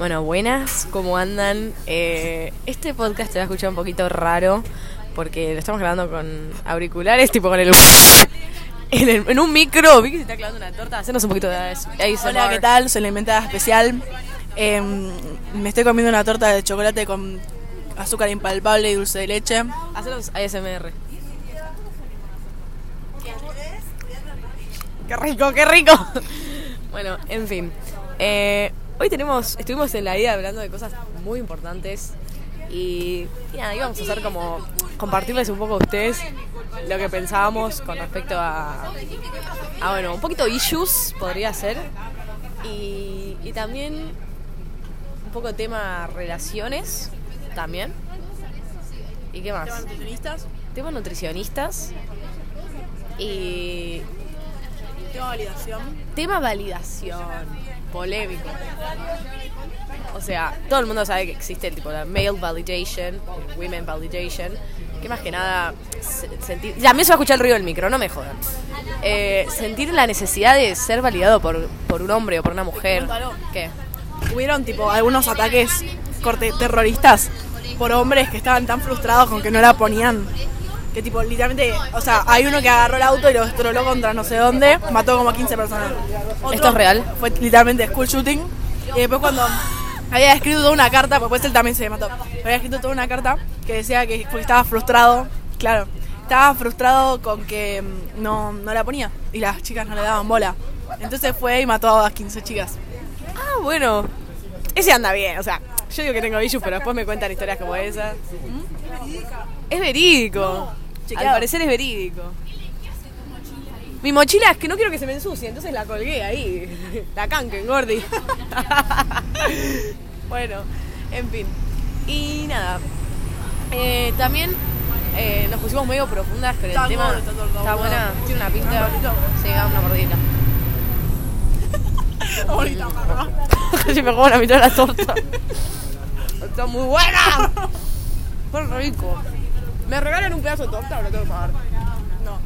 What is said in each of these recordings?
Bueno, buenas, ¿cómo andan? Eh, este podcast se va a escuchar un poquito raro porque lo estamos grabando con auriculares, tipo con el... En, el- en un micro, vi que se está clavando una torta, hacernos un poquito de ASMR. Hola, ¿qué tal? Soy la inventada especial. Em, me estoy comiendo una torta de chocolate con azúcar impalpable y dulce de leche. Hacernos ASMR. ¡Qué rico, qué rico! Bueno, en fin. Eh, hoy tenemos, estuvimos en la vida hablando de cosas muy importantes y, y nada, íbamos a hacer como compartirles un poco a ustedes lo que pensábamos con respecto a, a bueno, un poquito issues podría ser y, y también un poco tema relaciones también. ¿Y qué más? nutricionistas? Temas nutricionistas y Tengo validación. tema validación polémico. O sea, todo el mundo sabe que existe el tipo de male validation, women validation, que más que nada se- sentir, ya me se va a escuchar el ruido del micro, no me jodan. Eh, sentir la necesidad de ser validado por, por un hombre o por una mujer. ¿Qué? Hubieron tipo algunos ataques corte terroristas por hombres que estaban tan frustrados con que no la ponían. Que tipo, literalmente, o sea, hay uno que agarró el auto y lo destroló contra no sé dónde, mató como a 15 personas. Otro ¿Esto es real? Fue literalmente school shooting. Y después cuando había escrito toda una carta, pues después él también se mató. Había escrito toda una carta que decía que estaba frustrado, claro, estaba frustrado con que mm, no, no la ponía y las chicas no le daban bola. Entonces fue y mató a 15 chicas. Ah, bueno. Ese anda bien, o sea, yo digo que tengo issues, pero después me cuentan historias como esas. Es verídico. Al chequeado. parecer es verídico. Mi mochila es que no quiero que se me ensucie, entonces la colgué ahí. La canquen, Gordi. bueno, en fin. Y nada. Eh, también eh, nos pusimos medio profundas con el Está tema. Está buena, tiene una pinta. Sí, da una mordida. Ahorita. Se me como la mitad de la torta. Está muy buena. Fue rico. ¿Me regalan un pedazo de torta o lo tengo que pagar? No.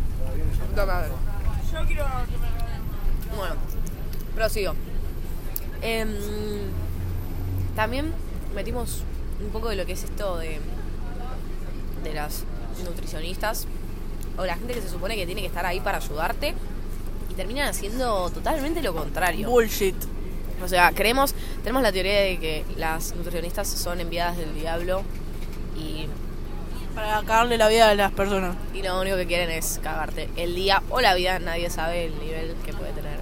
Puta madre. Yo quiero. Bueno, prosigo. Em, también metimos un poco de lo que es esto de, de las nutricionistas o la gente que se supone que tiene que estar ahí para ayudarte y terminan haciendo totalmente lo contrario. Bullshit. O sea, creemos, tenemos la teoría de que las nutricionistas son enviadas del diablo Para cagarle la vida a las personas. y lo único que quieren es cagarte el día o la vida, nadie sabe el nivel que puede tener.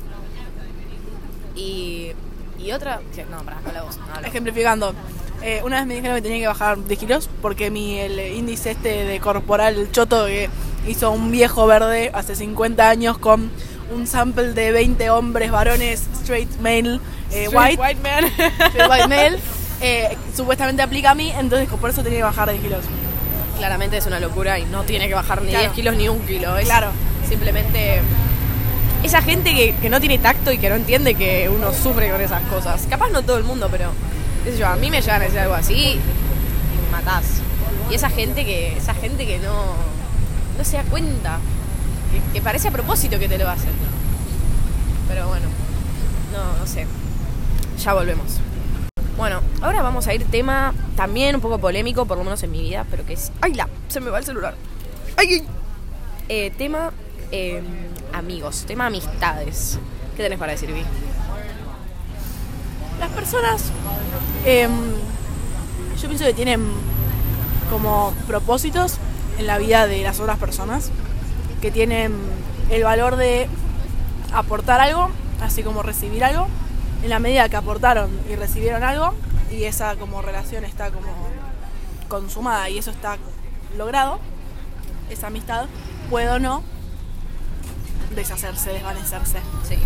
Y, y otra, que- no, para, habla vos, habla. Ejemplificando. eh, una vez me dijeron que tenía que bajar 10 kilos porque mi el índice este de corporal choto que hizo un viejo verde hace 50 años con un sample de 20 hombres varones straight male eh, Straight white, man. straight white male eh, supuestamente aplica a mí entonces por eso tenía que bajar 10 kilos Claramente es una locura y no tiene que bajar ni Claro. 10 kilos ni un kilo. Es Claro. simplemente esa gente que, que no tiene tacto y que no entiende que uno sufre con esas cosas. Capaz no todo el mundo, pero qué sé yo, a mí me llegan a decir algo así y me matás. Y esa gente que, esa gente que no, no se da cuenta, que, que parece a propósito que te lo hacen. Pero bueno, no, no sé. Ya volvemos. Bueno, ahora vamos a ir tema también un poco polémico, por lo menos en mi vida, pero que es... ¡Ay, la! Se me va el celular. ¡Ay! ay! Eh, tema eh, amigos, tema amistades. ¿Qué tenés para decir, Vi? Las personas, em, yo pienso que tienen como propósitos en la vida de las otras personas, que tienen el valor de aportar algo, así como recibir algo, en la medida que aportaron y recibieron algo, y esa como relación está como consumada y eso está logrado, esa amistad puede o no deshacerse, desvanecerse. Sí.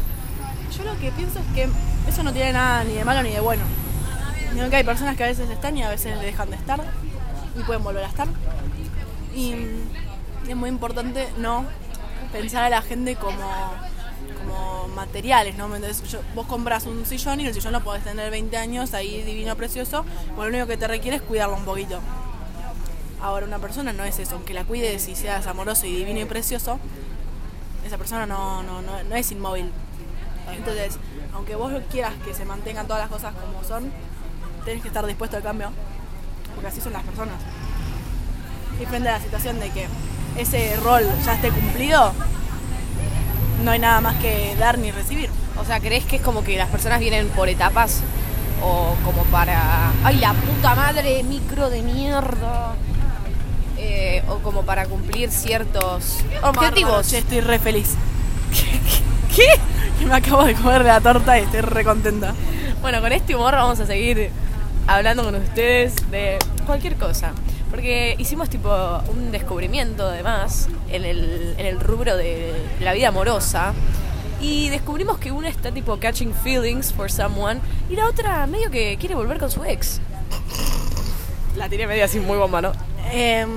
Yo lo que pienso es que eso no tiene nada ni de malo ni de bueno. Sino que hay personas que a veces están y a veces dejan de estar y pueden volver a estar. Y es muy importante no pensar a la gente como, materiales, ¿no? Entonces, yo- vos compras un sillón y el sillón lo podés tener 20 años ahí divino, precioso, bueno, lo único que te requiere es cuidarlo un poquito. Ahora una persona no es eso, aunque la cuides y seas amoroso y divino y precioso, esa persona no, no, no, no es inmóvil. Entonces, aunque vos quieras que se mantengan todas las cosas como son, tenés que estar dispuesto al cambio, porque así son las personas. Y frente a la situación de que ese rol ya esté cumplido, no hay nada más que dar ni recibir. O sea, ¿crees que es como que las personas vienen por etapas? O como para. ¡Ay, la puta madre! Micro de mierda. Eh, o como para cumplir ciertos objetivos. Che, estoy re feliz. ¿Qué? Que me acabo de comer la torta y estoy re contenta. Bueno, con este humor vamos a seguir hablando con ustedes de cualquier cosa. Porque hicimos tipo un descubrimiento además en el, en el rubro de la vida amorosa. Y descubrimos que una está tipo catching feelings for someone y la otra medio que quiere volver con su ex. La tiré medio así muy bomba, ¿no? Em,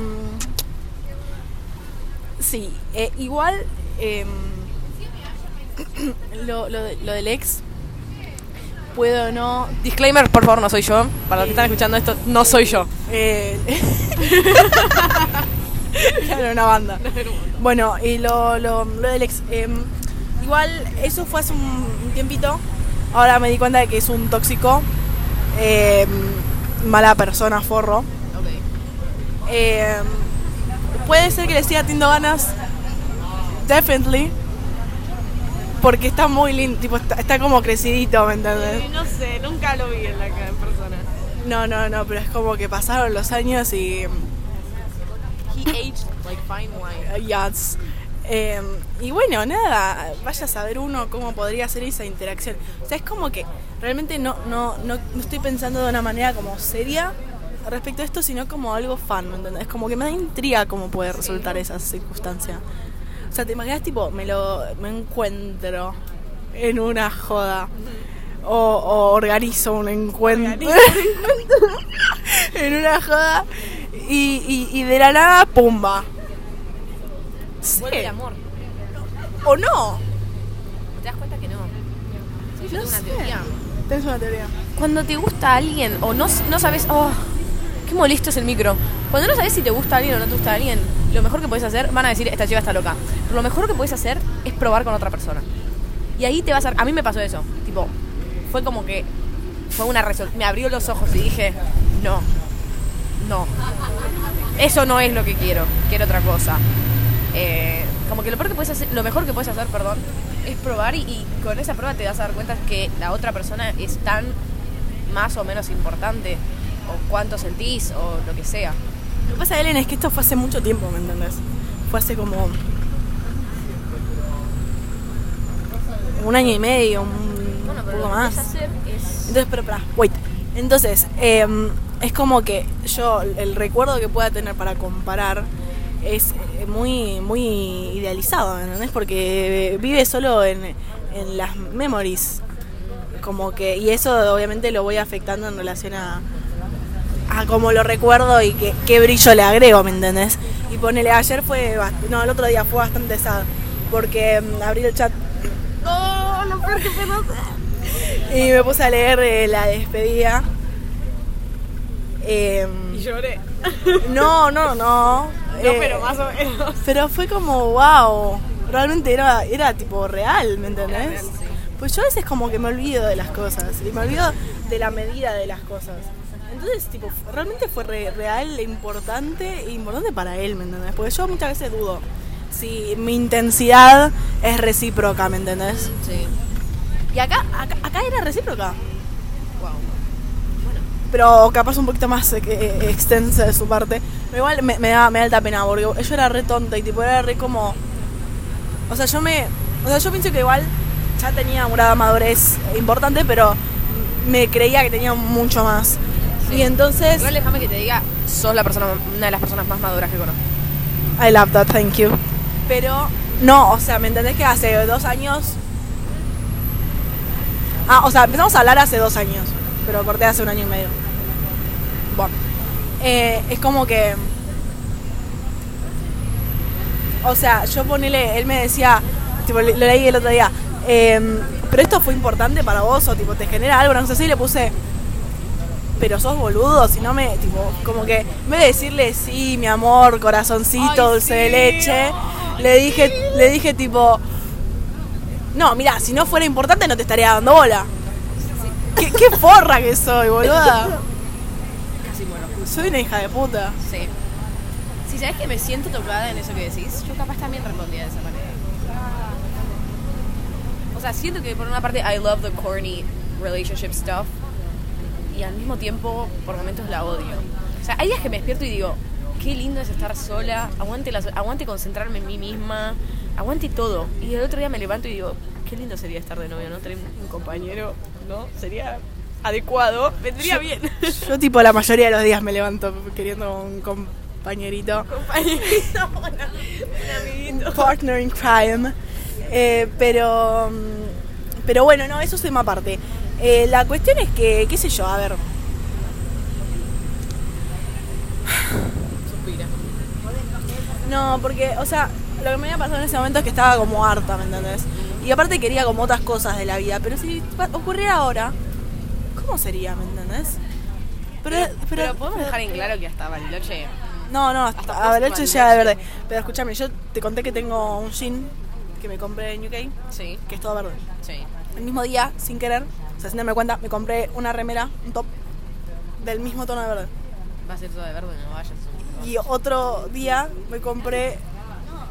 sí, eh, igual em, lo, lo lo del ex puedo no Disclaimer, por favor, no soy yo. Para los que están escuchando esto, no soy yo. Eh, claro, una banda. Bueno, y lo, lo, lo del ex. em, igual, eso fue hace un, tiempito. Ahora me di cuenta de que es un tóxico. em, mala persona, forro. Em, puede ser que le siga teniendo ganas. Definitely. Porque está muy lindo. Tipo, está, está como crecidito, ¿me entendés? no sé, nunca lo vi en la persona. No, no, no, pero es como que pasaron los años y. He aged like fine wine. Yachts. Eh, y bueno, nada, vaya a saber uno cómo podría ser esa interacción. O sea, es como que realmente no, no, no, no estoy pensando de una manera como seria respecto a esto, sino como algo fan, ¿me entendés? Como que me da intriga cómo puede resultar esa circunstancia. O sea, te imaginas tipo, me lo me encuentro en una joda. O, o organizo un encuentro. en una joda. Y, y, y de la nada, pumba. Sí. Vuelve el amor. ¿O no? ¿Te das cuenta que no? Sí, yo No tengo una teoría. Tenés una teoría. Cuando te gusta alguien o no, no sabes, oh, qué molesto es el micro. Cuando no sabes si te gusta alguien o no te gusta alguien, lo mejor que puedes hacer, van a decir, esta chica está loca. Pero lo mejor que puedes hacer es probar con otra persona. Y ahí te vas a... A mí me pasó eso. Tipo, fue como que... Fue una resolución. Me abrió los ojos y dije, no, no. Eso no es lo que quiero. Quiero otra cosa. Eh, como que lo, peor que puedes hacer, lo mejor que puedes hacer, perdón, es probar y, y con esa prueba te vas a dar cuenta que la otra persona es tan más o menos importante o cuánto sentís o lo que sea. Lo que pasa, Ellen, es que esto fue hace mucho tiempo, ¿me entendés? Fue hace como. un año y medio, un poco más. Entonces, pero, pará, wait. Entonces, eh, es como que yo, el recuerdo que pueda tener para comparar es eh, muy, muy idealizado, ¿me ¿entendés? Porque vive solo en, en las memories. Como que, y eso obviamente lo voy afectando en relación a, a cómo lo recuerdo y qué, qué brillo le agrego, ¿me entendés? Y ponele, ayer fue, no, el otro día fue bastante sad, porque mm, abrí el chat ¡Oh, lo peor que puedo hacer! y me puse a leer eh, la despedida. Em, lloré. no, no, no. No, Eh, pero más o menos. Pero fue como, wow, realmente era, era tipo real, ¿me entendés? Pues yo a veces como que me olvido de las cosas y me olvido de la medida de las cosas. Entonces, tipo, realmente fue re- real, importante e importante para él, ¿me entendés? Porque yo muchas veces dudo si mi intensidad es recíproca, ¿me entendés? Sí. Y acá, acá, acá era recíproca, Wow. pero capaz un poquito más eh, que- extensa de su parte. Pero igual me, me da, me da alta pena porque yo era re tonta y tipo era re como... O sea, yo me... O sea, yo pienso que igual ya tenía una madurez importante, pero me creía que tenía mucho más. Sí. Y entonces... Igual déjame que te diga, sos la persona, una de las personas más maduras que conozco. I love that, thank you. Pero, no, o sea, ¿me entendés que hace dos años... Ah, o sea, empezamos a hablar hace dos años, pero corté hace un año y medio. Bueno, eh, es como que... O sea, yo ponele, él me decía, tipo, lo leí el otro día, em, pero esto fue importante para vos o tipo, te genera algo, no sé si le puse, pero sos boludo, si no me, tipo, como que, en vez de decirle sí, mi amor, corazoncito, Ay, dulce de leche, le dije, le dije tipo, no, mira, si no fuera importante no te estaría dando bola. ¿Qué, qué forra que soy, boluda. Casi muero. Soy una hija de puta. Sí. Si sabes que me siento tocada en eso que decís, yo capaz también respondía de esa manera. O sea, siento que por una parte I love the corny relationship stuff y al mismo tiempo por momentos la odio. O sea, hay días que me despierto y digo, qué lindo es estar sola, aguante, la, aguante concentrarme en mí misma, aguante todo. Y el otro día me levanto y digo, qué lindo sería estar de novio, ¿no? Tener un compañero, ¿no? Sería adecuado, vendría Yo- bien. Yo tipo la mayoría de los días me levanto queriendo un compañerito. Compañerito, un amiguito. partner in crime. Eh, pero, mm, pero bueno, no, eso es tema aparte. Eh, la cuestión es que, qué sé yo, a ver, Suspira. no, porque, o sea, lo que me había pasado en ese momento es que estaba como harta, ¿me entendés? Y aparte quería como otras cosas de la vida, pero si ocurriera ahora, ¿cómo sería, me entendés? Pero, Pero, pero, pero podemos dejar en claro que hasta Bariloche. No, no, hasta hasta, hecho ya de Bariloche. verde. Pero escúchame, yo te conté que tengo un jean que me compré en UK, Sí, que es todo verde. sí. El mismo día, sin querer, o sea, sin darme cuenta, me compré una remera, un top, del mismo tono de verde. Va a ser todo de verde, no vayas. Y otro día me compré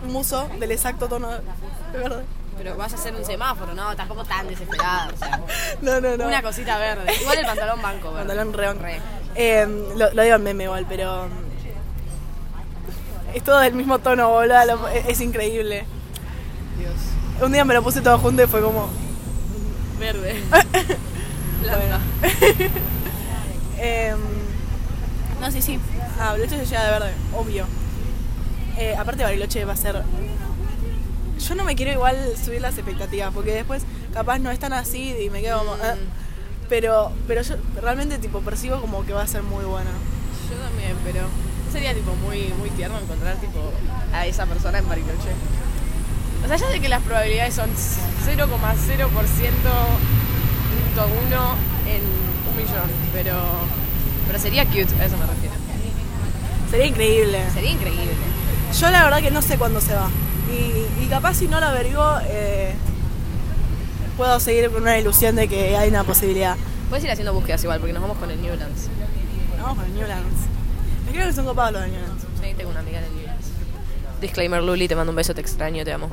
un muso del exacto tono de verde. Pero vas a hacer un semáforo, no, tampoco tan desesperada. O sea, No, no, no. Una cosita verde. Igual el pantalón banco, verde. Pantalón reón. Re. Eh, lo, lo digo en meme igual, pero... mm, Es todo del mismo tono, boludo. es, es increíble. Dios. Un día me lo puse todo junto y fue como... Verde. Bueno. Em, no, sí, sí. Ah, Bariloche se llega de verde, obvio. Eh, aparte Bariloche va a ser... Yo no me quiero igual subir las expectativas, porque después capaz no es tan así y me quedo como... Mm. "Ah". Pero, pero yo realmente tipo percibo como que va a ser muy buena. Yo también, pero sería tipo muy, muy tierno encontrar tipo a esa persona en Bariloche. O sea, ya sé que las probabilidades son 0,0% uno en un millón, pero, pero sería cute, a eso me refiero. Sería increíble. Sería increíble. Yo la verdad que no sé cuándo se va. Y, y capaz si no lo averiguo, eh, puedo seguir con una ilusión de que hay una posibilidad. Puedes ir haciendo búsquedas igual, porque nos vamos con el Newlands. Vamos con el Newlands. Me creo que son copados los de Newlands. Sí, tengo una amiga en el Newlands. Disclaimer, Luli, te mando un beso, te extraño, te amo.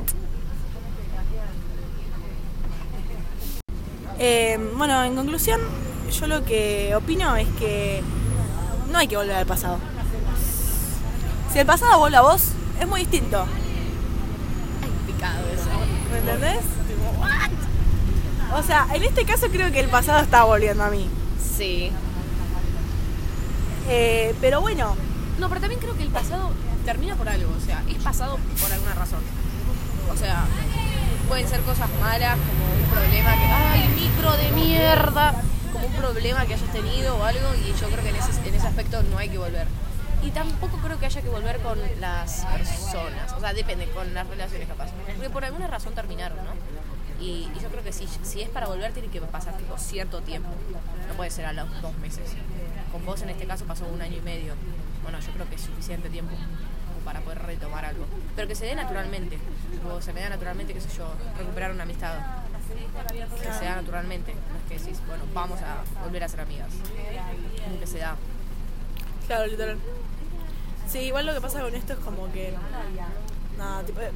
Eh, bueno, en conclusión, yo lo que opino es que no hay que volver al pasado. Si el pasado vuelve a vos, es muy distinto. Ay, picado eso. ¿Me entendés? O sea, en este caso creo que el pasado está volviendo a mí. Sí. Eh, pero bueno, No, pero también creo que el pasado termina por algo, o sea, es pasado por alguna razón. O sea, pueden ser cosas malas, como un problema que, ay, micro de mierda, como un problema que hayas tenido o algo, y yo creo que en ese, en ese aspecto no hay que volver. Y tampoco creo que haya que volver con las personas, o sea, depende, con las relaciones capaz. Porque por alguna razón terminaron, ¿no? Y, y yo creo que si, si es para volver tiene que pasar tipo, cierto tiempo, no puede ser a los dos meses. Con vos en este caso pasó un año y medio. Bueno, yo creo que es suficiente tiempo para poder retomar algo. Pero que se dé naturalmente. O se me da naturalmente, qué sé yo, recuperar una amistad. Que se da naturalmente. No es que decís, bueno, vamos a volver a ser amigas. Que se da. Claro, literal. Sí, igual lo que pasa con esto es como que. Nada, tipo. eh.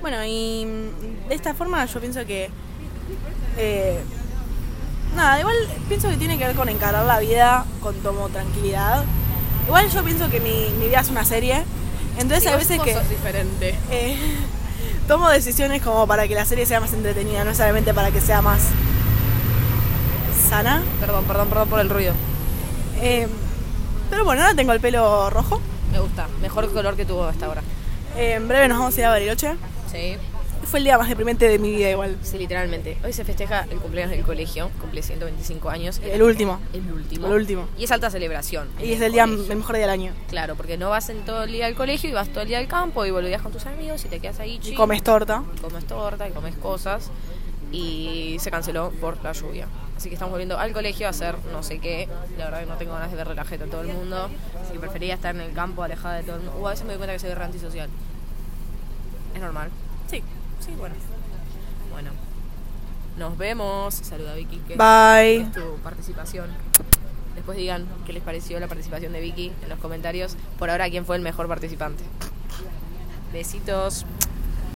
Bueno, y de esta forma yo pienso que. eh, nada, igual pienso que tiene que ver con encarar la vida con como tranquilidad. Igual yo pienso que mi, mi vida es una serie. Entonces a veces que. diferente. eh, tomo decisiones como para que la serie sea más entretenida, no necesariamente para que sea más sana. Perdón, perdón, perdón por el ruido. Eh, pero bueno, ahora tengo el pelo rojo. Me gusta. Mejor color que tuvo hasta ahora. Eh, en breve nos vamos a ir a Bariloche. Sí. Fue el día más deprimente de mi vida igual. Sí, literalmente. Hoy se festeja el cumpleaños del colegio. Cumple 125 años. El último. El último. El último. Y es alta celebración. Y es el el día colegio. el mejor día del año. Claro, porque no vas en todo el día al colegio y vas todo el día al campo y volvías con tus amigos y te quedas ahí Y comes torta. y comes torta y comes cosas y se canceló por la lluvia. Así que estamos volviendo al colegio a hacer no sé qué. La verdad que no tengo ganas de ver relajete a todo el mundo. Así que prefería estar en el campo alejada de todo el mundo. Uh, a veces me doy cuenta que soy re antisocial. Es normal. Sí, bueno. Bueno. Nos vemos. Saluda Vicky. Que Bye. es tu participación. Después digan qué les pareció la participación de Vicky en los comentarios. Por ahora, quién fue el mejor participante. Besitos.